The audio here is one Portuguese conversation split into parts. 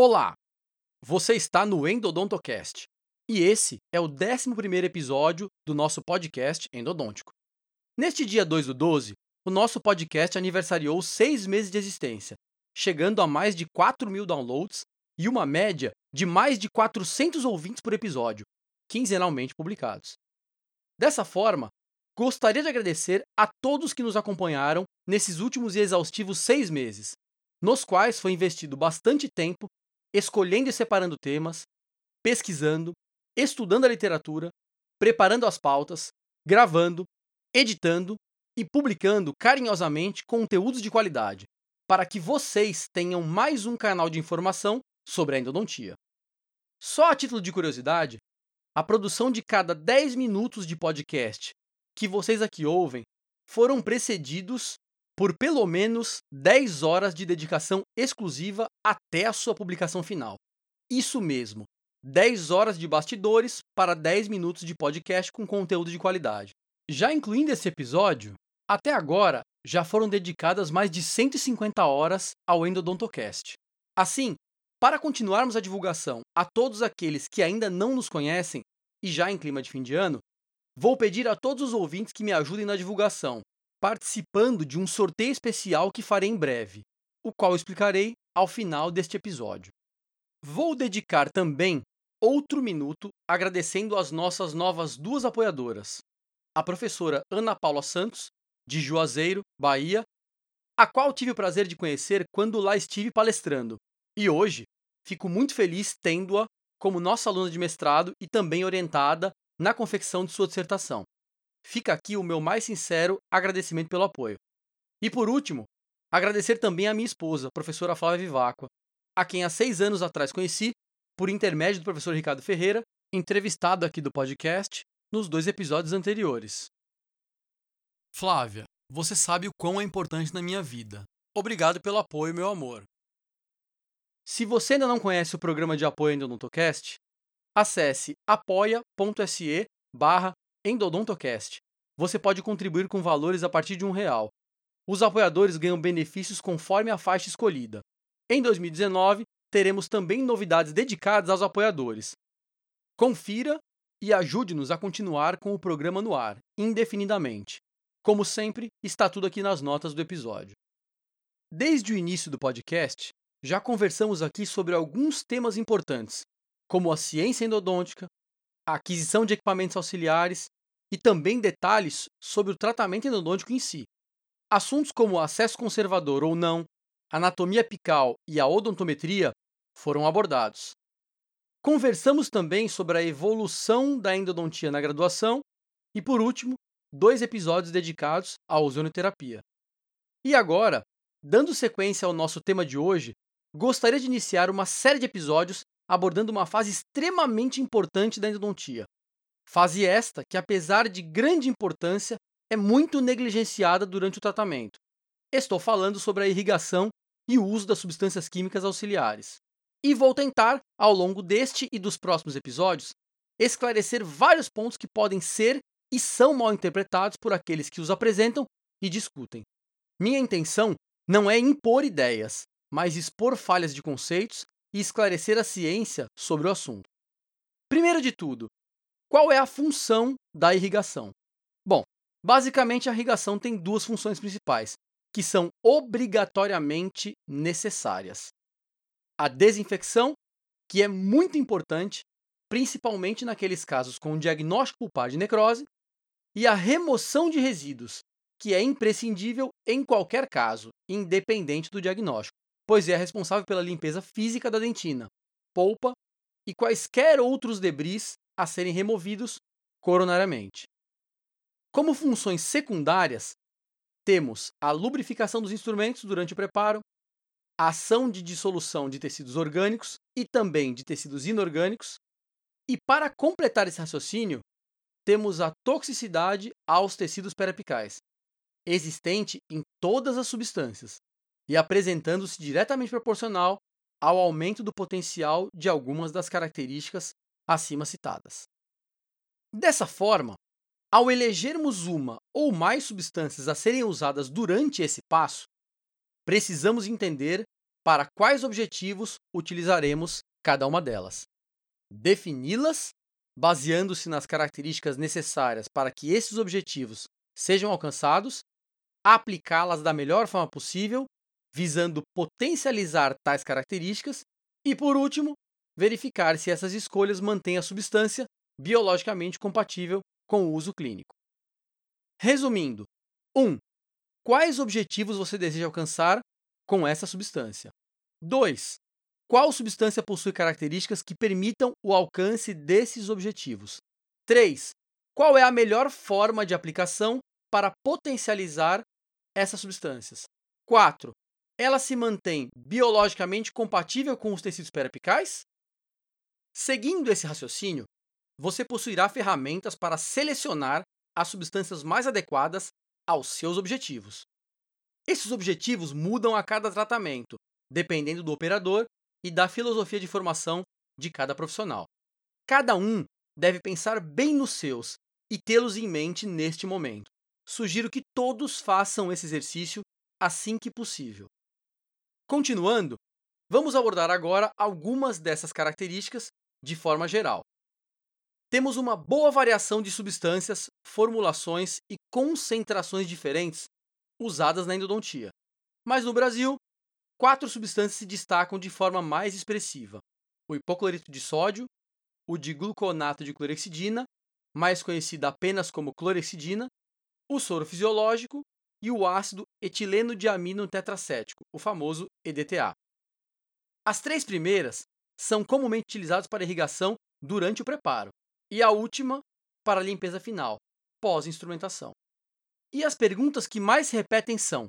Olá! Você está no Endodontocast e esse é o 11 episódio do nosso podcast endodôntico. Neste dia 2 do 12, o nosso podcast aniversariou seis meses de existência, chegando a mais de 4 mil downloads e uma média de mais de 400 ouvintes por episódio, quinzenalmente publicados. Dessa forma, gostaria de agradecer a todos que nos acompanharam nesses últimos e exaustivos seis meses, nos quais foi investido bastante tempo escolhendo e separando temas, pesquisando, estudando a literatura, preparando as pautas, gravando, editando e publicando carinhosamente conteúdos de qualidade, para que vocês tenham mais um canal de informação sobre a endodontia. Só a título de curiosidade, a produção de cada 10 minutos de podcast que vocês aqui ouvem foram precedidos por pelo menos 10 horas de dedicação exclusiva até a sua publicação final. Isso mesmo, 10 horas de bastidores para 10 minutos de podcast com conteúdo de qualidade. Já incluindo esse episódio, até agora já foram dedicadas mais de 150 horas ao Endodontocast. Assim, para continuarmos a divulgação a todos aqueles que ainda não nos conhecem e já em clima de fim de ano, vou pedir a todos os ouvintes que me ajudem na divulgação, participando de um sorteio especial que farei em breve, o qual explicarei ao final deste episódio. Vou dedicar também outro minuto agradecendo as nossas novas duas apoiadoras, a professora Ana Paula Santos, de Juazeiro, Bahia, a qual tive o prazer de conhecer quando lá estive palestrando, e hoje fico muito feliz tendo-a como nossa aluna de mestrado e também orientada na confecção de sua dissertação. Fica aqui o meu mais sincero agradecimento pelo apoio. E por último, agradecer também à minha esposa, professora Flávia Vivacqua, a quem há seis anos atrás conheci, por intermédio do professor Ricardo Ferreira, entrevistado aqui do podcast nos dois episódios anteriores. Flávia, você sabe o quão é importante na minha vida. Obrigado pelo apoio, meu amor. Se você ainda não conhece o programa de apoio Endodontocast, acesse apoia.se barra Endodontocast. Você pode contribuir com valores a partir de um real. Os apoiadores ganham benefícios conforme a faixa escolhida. Em 2019, teremos também novidades dedicadas aos apoiadores. Confira e ajude-nos a continuar com o programa no ar, indefinidamente. Como sempre, está tudo aqui nas notas do episódio. Desde o início do podcast, já conversamos aqui sobre alguns temas importantes, como a ciência endodôntica, a aquisição de equipamentos auxiliares e também detalhes sobre o tratamento endodôntico em si. Assuntos como acesso conservador ou não, anatomia apical e a odontometria foram abordados. Conversamos também sobre a evolução da endodontia na graduação e, por último, dois episódios dedicados à ozonioterapia. E agora, dando sequência ao nosso tema de hoje, gostaria de iniciar uma série de episódios abordando uma fase extremamente importante da endodontia. Fase esta que, apesar de grande importância, é muito negligenciada durante o tratamento. Estou falando sobre a irrigação e o uso das substâncias químicas auxiliares. E vou tentar, ao longo deste e dos próximos episódios, esclarecer vários pontos que podem ser e são mal interpretados por aqueles que os apresentam e discutem. Minha intenção não é impor ideias, mas expor falhas de conceitos e esclarecer a ciência sobre o assunto. Primeiro de tudo, qual é a função da irrigação? Bom, basicamente a irrigação tem duas funções principais, que são obrigatoriamente necessárias. A desinfecção, que é muito importante, principalmente naqueles casos com diagnóstico pulpar de necrose, e a remoção de resíduos, que é imprescindível em qualquer caso, independente do diagnóstico pois é responsável pela limpeza física da dentina, polpa e quaisquer outros debris a serem removidos coronariamente. Como funções secundárias, temos a lubrificação dos instrumentos durante o preparo, a ação de dissolução de tecidos orgânicos e também de tecidos inorgânicos, e para completar esse raciocínio, temos a toxicidade aos tecidos perapicais, existente em todas as substâncias, e apresentando-se diretamente proporcional ao aumento do potencial de algumas das características acima citadas. Dessa forma, ao elegermos uma ou mais substâncias a serem usadas durante esse passo, precisamos entender para quais objetivos utilizaremos cada uma delas. Defini-las, baseando-se nas características necessárias para que esses objetivos sejam alcançados, aplicá-las da melhor forma possível, visando potencializar tais características, e, por último, verificar se essas escolhas mantêm a substância biologicamente compatível com o uso clínico. Resumindo: 1. Um, quais objetivos você deseja alcançar com essa substância? 2. Qual substância possui características que permitam o alcance desses objetivos? 3. Qual é a melhor forma de aplicação para potencializar essas substâncias? 4. Ela se mantém biologicamente compatível com os tecidos perapicais? Seguindo esse raciocínio, você possuirá ferramentas para selecionar as substâncias mais adequadas aos seus objetivos. Esses objetivos mudam a cada tratamento, dependendo do operador e da filosofia de formação de cada profissional. Cada um deve pensar bem nos seus e tê-los em mente neste momento. Sugiro que todos façam esse exercício assim que possível. Continuando, vamos abordar agora algumas dessas características de forma geral. Temos uma boa variação de substâncias, formulações e concentrações diferentes usadas na endodontia. Mas no Brasil, quatro substâncias se destacam de forma mais expressiva: o hipoclorito de sódio, o de gluconato de clorexidina, mais conhecido apenas como clorexidina, o soro fisiológico e o ácido etileno diamino tetracético, o famoso EDTA. As três primeiras são comumente utilizadas para irrigação durante o preparo, e a última para a limpeza final, pós-instrumentação. E as perguntas que mais se repetem são: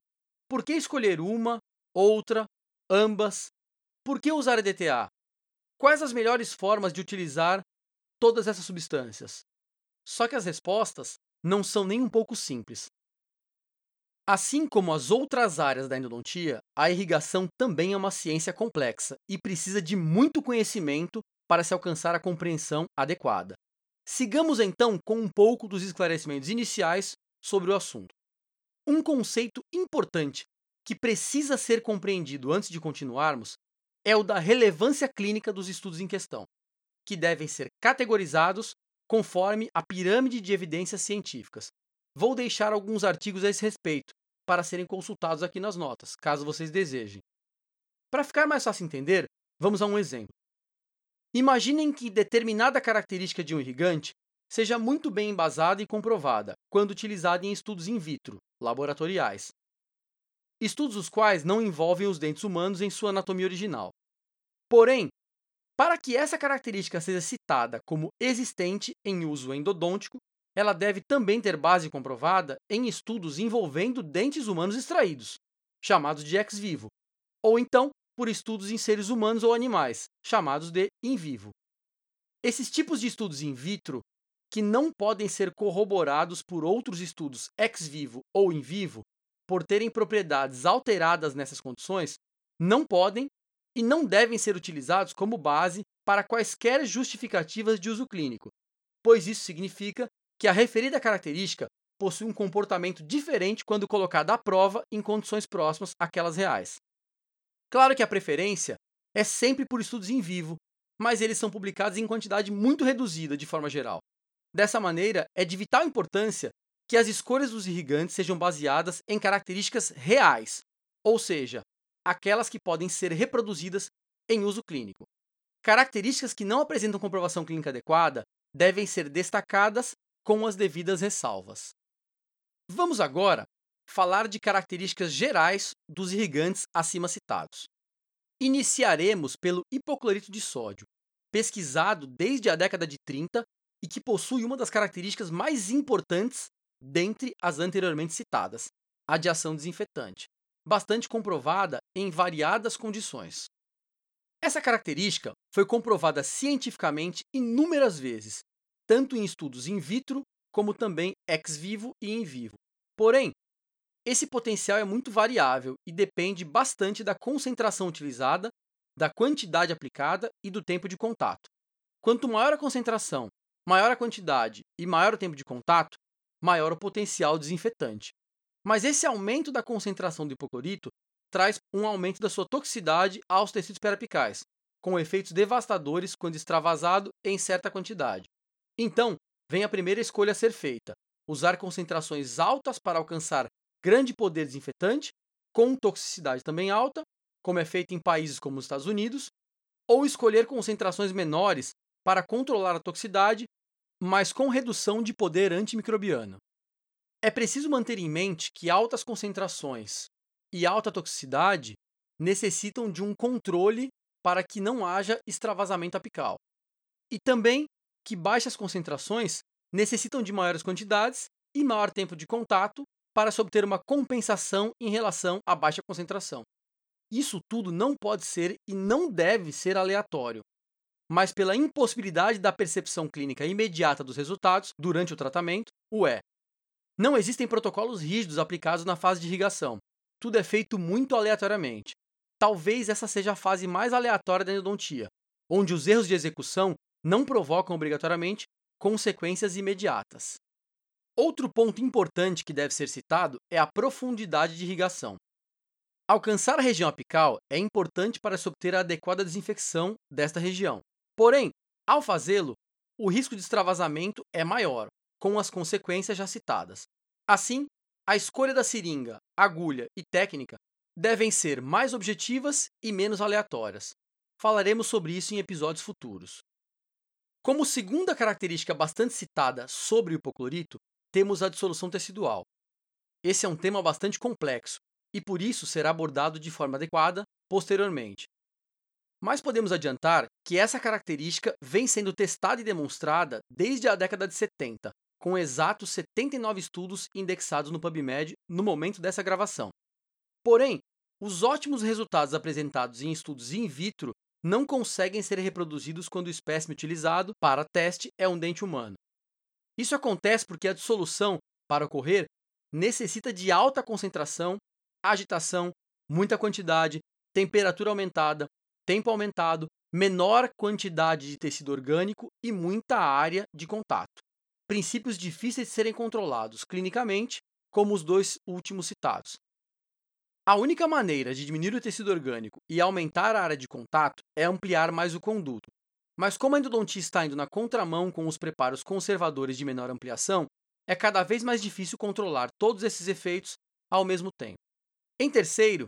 por que escolher uma, outra, ambas? Por que usar EDTA? Quais as melhores formas de utilizar todas essas substâncias? Só que as respostas não são nem um pouco simples. Assim como as outras áreas da endodontia, a irrigação também é uma ciência complexa e precisa de muito conhecimento para se alcançar a compreensão adequada. Sigamos então com um pouco dos esclarecimentos iniciais sobre o assunto. Um conceito importante que precisa ser compreendido antes de continuarmos é o da relevância clínica dos estudos em questão, que devem ser categorizados conforme a pirâmide de evidências científicas. Vou deixar alguns artigos a esse respeito para serem consultados aqui nas notas, caso vocês desejem. Para ficar mais fácil entender, vamos a um exemplo. Imaginem que determinada característica de um irrigante seja muito bem embasada e comprovada quando utilizada em estudos in vitro, laboratoriais. Estudos os quais não envolvem os dentes humanos em sua anatomia original. Porém, para que essa característica seja citada como existente em uso endodôntico, ela deve também ter base comprovada em estudos envolvendo dentes humanos extraídos, chamados de ex vivo, ou então por estudos em seres humanos ou animais, chamados de in vivo. Esses tipos de estudos in vitro que não podem ser corroborados por outros estudos ex vivo ou in vivo, por terem propriedades alteradas nessas condições, não podem e não devem ser utilizados como base para quaisquer justificativas de uso clínico, pois isso significa que a referida característica possui um comportamento diferente quando colocada à prova em condições próximas àquelas reais. Claro que a preferência é sempre por estudos em vivo, mas eles são publicados em quantidade muito reduzida de forma geral. Dessa maneira, é de vital importância que as escolhas dos irrigantes sejam baseadas em características reais, ou seja, aquelas que podem ser reproduzidas em uso clínico. Características que não apresentam comprovação clínica adequada devem ser destacadas com as devidas ressalvas. Vamos agora falar de características gerais dos irrigantes acima citados. Iniciaremos pelo hipoclorito de sódio, pesquisado desde a década de 30 e que possui uma das características mais importantes dentre as anteriormente citadas, a de ação desinfetante, bastante comprovada em variadas condições. Essa característica foi comprovada cientificamente inúmeras vezes, tanto em estudos in vitro como também ex vivo e in vivo. Porém, esse potencial é muito variável e depende bastante da concentração utilizada, da quantidade aplicada e do tempo de contato. Quanto maior a concentração Maior a quantidade e maior o tempo de contato, maior o potencial desinfetante. Mas esse aumento da concentração do hipoclorito traz um aumento da sua toxicidade aos tecidos periapicais, com efeitos devastadores quando extravasado em certa quantidade. Então, vem a primeira escolha a ser feita: usar concentrações altas para alcançar grande poder desinfetante, com toxicidade também alta, como é feito em países como os Estados Unidos, ou escolher concentrações menores para controlar a toxicidade, mas com redução de poder antimicrobiano. É preciso manter em mente que altas concentrações e alta toxicidade necessitam de um controle para que não haja extravasamento apical. E também que baixas concentrações necessitam de maiores quantidades e maior tempo de contato para se obter uma compensação em relação à baixa concentração. Isso tudo não pode ser e não deve ser aleatório, mas pela impossibilidade da percepção clínica imediata dos resultados durante o tratamento, o é. Não existem protocolos rígidos aplicados na fase de irrigação. Tudo é feito muito aleatoriamente. Talvez essa seja a fase mais aleatória da endodontia, onde os erros de execução não provocam obrigatoriamente consequências imediatas. Outro ponto importante que deve ser citado é a profundidade de irrigação. Alcançar a região apical é importante para se obter a adequada desinfecção desta região. Porém, ao fazê-lo, o risco de extravasamento é maior, com as consequências já citadas. Assim, a escolha da seringa, agulha e técnica devem ser mais objetivas e menos aleatórias. Falaremos sobre isso em episódios futuros. Como segunda característica bastante citada sobre o hipoclorito, temos a dissolução tecidual. Esse é um tema bastante complexo e por isso será abordado de forma adequada posteriormente. Mas podemos adiantar que essa característica vem sendo testada e demonstrada desde a década de 70, com exatos 79 estudos indexados no PubMed no momento dessa gravação. Porém, os ótimos resultados apresentados em estudos in vitro não conseguem ser reproduzidos quando o espécime utilizado para teste é um dente humano. Isso acontece porque a dissolução, para ocorrer, necessita de alta concentração, agitação, muita quantidade, temperatura aumentada, tempo aumentado, menor quantidade de tecido orgânico e muita área de contato. Princípios difíceis de serem controlados clinicamente, como os dois últimos citados. A única maneira de diminuir o tecido orgânico e aumentar a área de contato é ampliar mais o conduto. Mas como a endodontia está indo na contramão com os preparos conservadores de menor ampliação, é cada vez mais difícil controlar todos esses efeitos ao mesmo tempo. Em terceiro,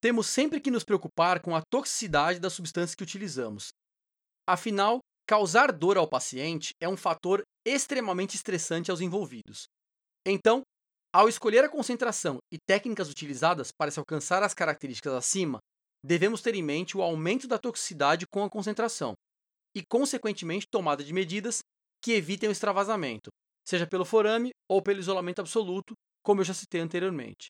temos sempre que nos preocupar com a toxicidade das substâncias que utilizamos. Afinal, causar dor ao paciente é um fator extremamente estressante aos envolvidos. Então, ao escolher a concentração e técnicas utilizadas para se alcançar as características acima, devemos ter em mente o aumento da toxicidade com a concentração e, consequentemente, tomada de medidas que evitem o extravasamento, seja pelo forame ou pelo isolamento absoluto, como eu já citei anteriormente.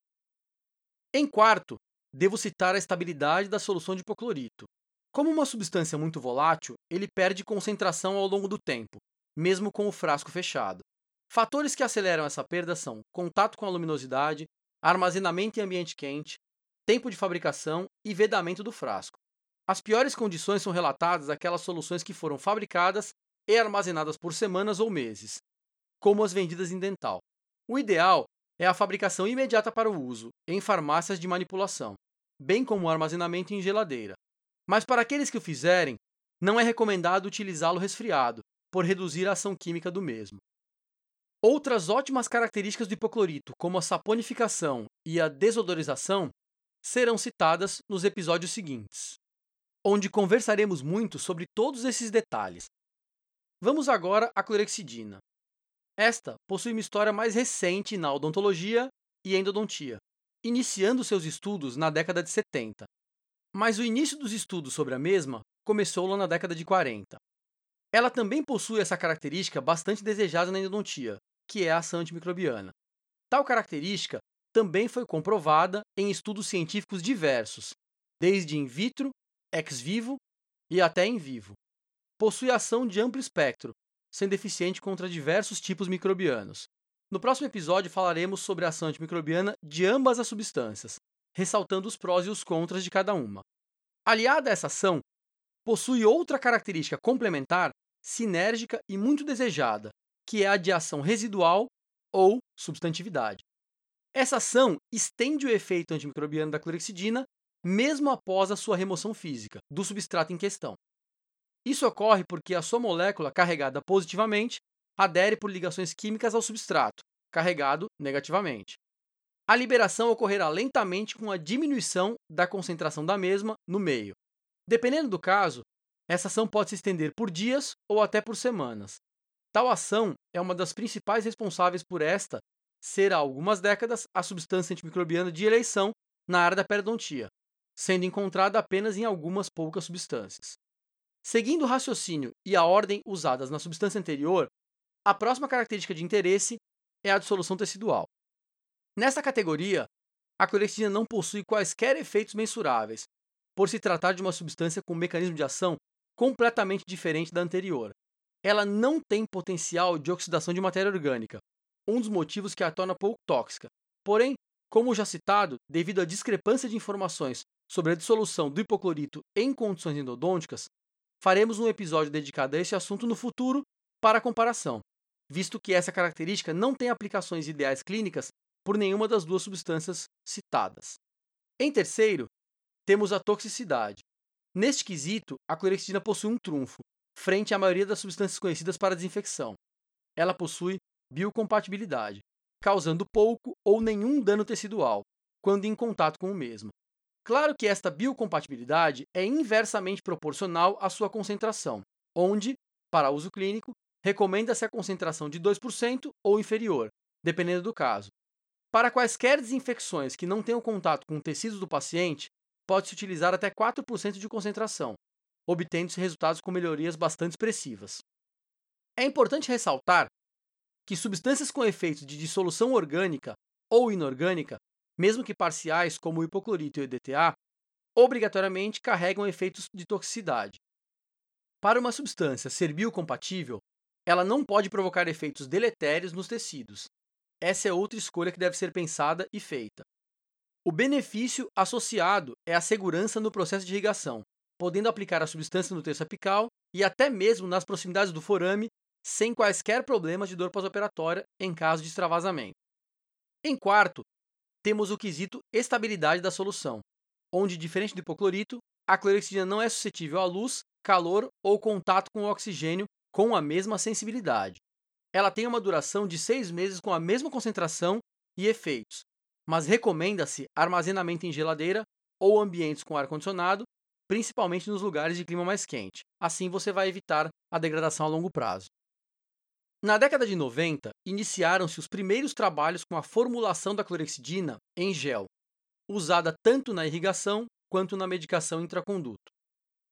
Em quarto, devo citar a estabilidade da solução de hipoclorito. Como uma substância muito volátil, ele perde concentração ao longo do tempo, mesmo com o frasco fechado. Fatores que aceleram essa perda são contato com a luminosidade, armazenamento em ambiente quente, tempo de fabricação e vedamento do frasco. As piores condições são relatadas aquelas soluções que foram fabricadas e armazenadas por semanas ou meses, como as vendidas em dental. O ideal é a fabricação imediata para o uso em farmácias de manipulação, bem como o armazenamento em geladeira. Mas para aqueles que o fizerem, não é recomendado utilizá-lo resfriado, por reduzir a ação química do mesmo. Outras ótimas características do hipoclorito, como a saponificação e a desodorização, serão citadas nos episódios seguintes, onde conversaremos muito sobre todos esses detalhes. Vamos agora à clorexidina. Esta possui uma história mais recente na odontologia e endodontia, iniciando seus estudos na década de 70. Mas o início dos estudos sobre a mesma começou lá na década de 40. Ela também possui essa característica bastante desejada na endodontia, que é a ação antimicrobiana. Tal característica também foi comprovada em estudos científicos diversos, desde in vitro, ex vivo e até em vivo. Possui ação de amplo espectro, sendo eficiente contra diversos tipos microbianos. No próximo episódio falaremos sobre a ação antimicrobiana de ambas as substâncias, ressaltando os prós e os contras de cada uma. Aliada a essa ação, possui outra característica complementar, sinérgica e muito desejada, que é a de ação residual ou substantividade. Essa ação estende o efeito antimicrobiano da clorexidina mesmo após a sua remoção física do substrato em questão. Isso ocorre porque a sua molécula carregada positivamente adere por ligações químicas ao substrato, carregado negativamente. A liberação ocorrerá lentamente com a diminuição da concentração da mesma no meio. Dependendo do caso, essa ação pode se estender por dias ou até por semanas. Tal ação é uma das principais responsáveis por esta ser há algumas décadas a substância antimicrobiana de eleição na área da periodontia, sendo encontrada apenas em algumas poucas substâncias. Seguindo o raciocínio e a ordem usadas na substância anterior, a próxima característica de interesse é a dissolução tecidual. Nesta categoria, a clorexidina não possui quaisquer efeitos mensuráveis, por se tratar de uma substância com um mecanismo de ação completamente diferente da anterior. Ela não tem potencial de oxidação de matéria orgânica, um dos motivos que a torna pouco tóxica. Porém, como já citado, devido à discrepância de informações sobre a dissolução do hipoclorito em condições endodônticas, faremos um episódio dedicado a esse assunto no futuro para comparação, visto que essa característica não tem aplicações ideais clínicas por nenhuma das duas substâncias citadas. Em terceiro, temos a toxicidade. Neste quesito, a clorexidina possui um trunfo, frente à maioria das substâncias conhecidas para desinfecção. Ela possui biocompatibilidade, causando pouco ou nenhum dano tecidual quando em contato com o mesmo. Claro que esta biocompatibilidade é inversamente proporcional à sua concentração, onde, para uso clínico, recomenda-se a concentração de 2% ou inferior, dependendo do caso. Para quaisquer desinfecções que não tenham contato com tecidos do paciente, pode-se utilizar até 4% de concentração, obtendo-se resultados com melhorias bastante expressivas. É importante ressaltar que substâncias com efeitos de dissolução orgânica ou inorgânica, mesmo que parciais, como o hipoclorito e o EDTA, obrigatoriamente carregam efeitos de toxicidade. Para uma substância ser biocompatível, ela não pode provocar efeitos deletérios nos tecidos. Essa é outra escolha que deve ser pensada e feita. O benefício associado é a segurança no processo de irrigação, podendo aplicar a substância no terço apical e até mesmo nas proximidades do forame sem quaisquer problemas de dor pós-operatória em caso de extravasamento. Em quarto, temos o quesito estabilidade da solução, onde, diferente do hipoclorito, a clorexidina não é suscetível à luz, calor ou contato com o oxigênio com a mesma sensibilidade. Ela tem uma duração de seis meses com a mesma concentração e efeitos, mas recomenda-se armazenamento em geladeira ou ambientes com ar-condicionado, principalmente nos lugares de clima mais quente. Assim você vai evitar a degradação a longo prazo. Na década de 90, iniciaram-se os primeiros trabalhos com a formulação da clorexidina em gel, usada tanto na irrigação quanto na medicação intraconduto.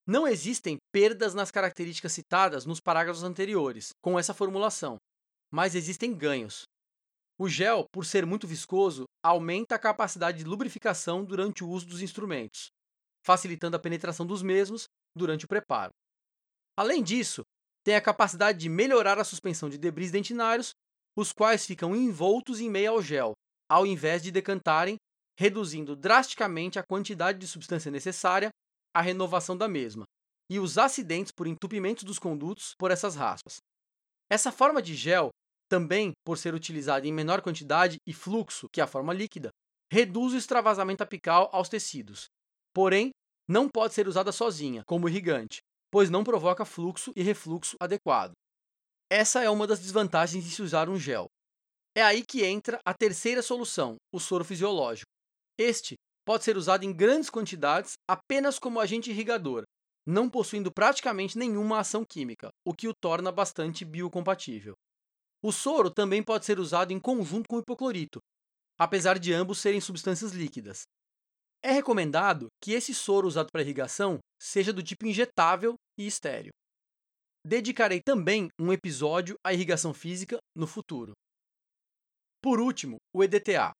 Não existem perdas nas características citadas nos parágrafos anteriores com essa formulação, mas existem ganhos. O gel, por ser muito viscoso, aumenta a capacidade de lubrificação durante o uso dos instrumentos, facilitando a penetração dos mesmos durante o preparo. Além disso, tem a capacidade de melhorar a suspensão de debris dentinários, os quais ficam envoltos em meio ao gel, ao invés de decantarem, reduzindo drasticamente a quantidade de substância necessária à renovação da mesma, e os acidentes por entupimentos dos condutos por essas raspas. Essa forma de gel, também por ser utilizada em menor quantidade e fluxo que a forma líquida, reduz o extravasamento apical aos tecidos. Porém, não pode ser usada sozinha, como irrigante, pois não provoca fluxo e refluxo adequado. Essa é uma das desvantagens de se usar um gel. É aí que entra a terceira solução, o soro fisiológico. Este pode ser usado em grandes quantidades apenas como agente irrigador, não possuindo praticamente nenhuma ação química, o que o torna bastante biocompatível. O soro também pode ser usado em conjunto com o hipoclorito, apesar de ambos serem substâncias líquidas. É recomendado que esse soro usado para irrigação seja do tipo injetável e estéreo. Dedicarei também um episódio à irrigação física no futuro. Por último, o EDTA.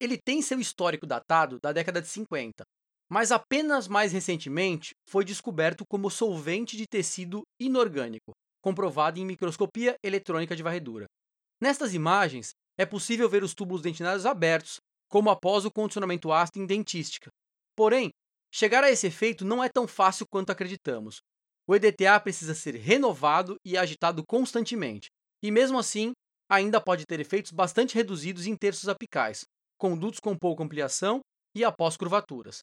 Ele tem seu histórico datado da década de 50, mas apenas mais recentemente foi descoberto como solvente de tecido inorgânico, comprovado em microscopia eletrônica de varredura. Nestas imagens, é possível ver os túbulos dentinários abertos como após o condicionamento ácido em dentística. Porém, chegar a esse efeito não é tão fácil quanto acreditamos. O EDTA precisa ser renovado e agitado constantemente, e mesmo assim, ainda pode ter efeitos bastante reduzidos em terços apicais, condutos com pouca ampliação e após curvaturas.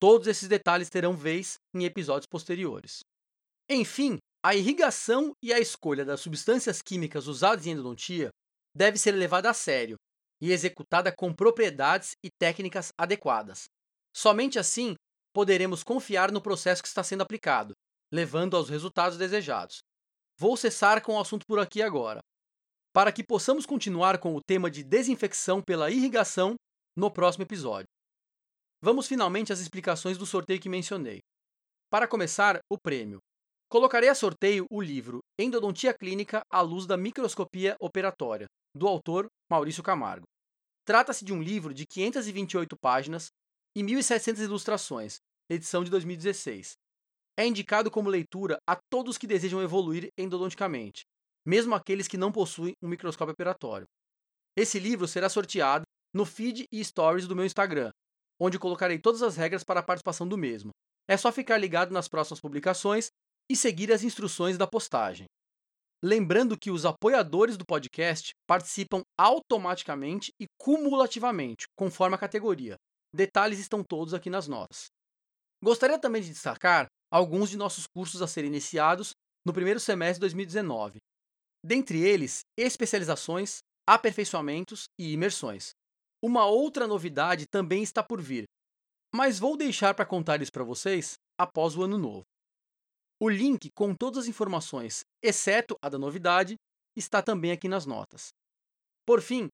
Todos esses detalhes terão vez em episódios posteriores. Enfim, a irrigação e a escolha das substâncias químicas usadas em endodontia deve ser levada a sério e executada com propriedades e técnicas adequadas. Somente assim poderemos confiar no processo que está sendo aplicado, levando aos resultados desejados. Vou cessar com o assunto por aqui agora, para que possamos continuar com o tema de desinfecção pela irrigação no próximo episódio. Vamos finalmente às explicações do sorteio que mencionei. Para começar, o prêmio. Colocarei a sorteio o livro Endodontia Clínica à Luz da Microscopia Operatória, do autor Maurício Camargo. Trata-se de um livro de 528 páginas e 1.700 ilustrações, edição de 2016. É indicado como leitura a todos que desejam evoluir endodonticamente, mesmo aqueles que não possuem um microscópio operatório. Esse livro será sorteado no feed e stories do meu Instagram, onde colocarei todas as regras para a participação do mesmo. É só ficar ligado nas próximas publicações e seguir as instruções da postagem. Lembrando que os apoiadores do podcast participam automaticamente e cumulativamente, conforme a categoria. Detalhes estão todos aqui nas notas. Gostaria também de destacar alguns de nossos cursos a serem iniciados no primeiro semestre de 2019. Dentre eles, especializações, aperfeiçoamentos e imersões. Uma outra novidade também está por vir, mas vou deixar para contar isso para vocês após o ano novo. O link com todas as informações, exceto a da novidade, está também aqui nas notas. Por fim,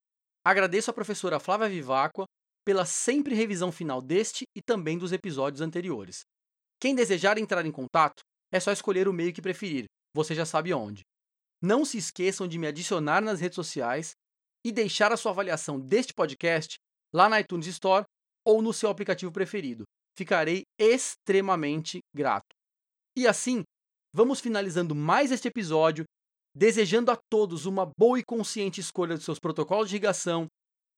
agradeço à professora Flávia Vivacqua pela sempre revisão final deste e também dos episódios anteriores. Quem desejar entrar em contato, é só escolher o meio que preferir, você já sabe onde. Não se esqueçam de me adicionar nas redes sociais e deixar a sua avaliação deste podcast lá na iTunes Store ou no seu aplicativo preferido. Ficarei extremamente grato. E assim, vamos finalizando mais este episódio, desejando a todos uma boa e consciente escolha dos seus protocolos de irrigação.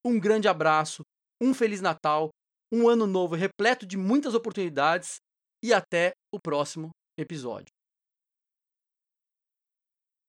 Um grande abraço, um Feliz Natal, um ano novo repleto de muitas oportunidades e até o próximo episódio.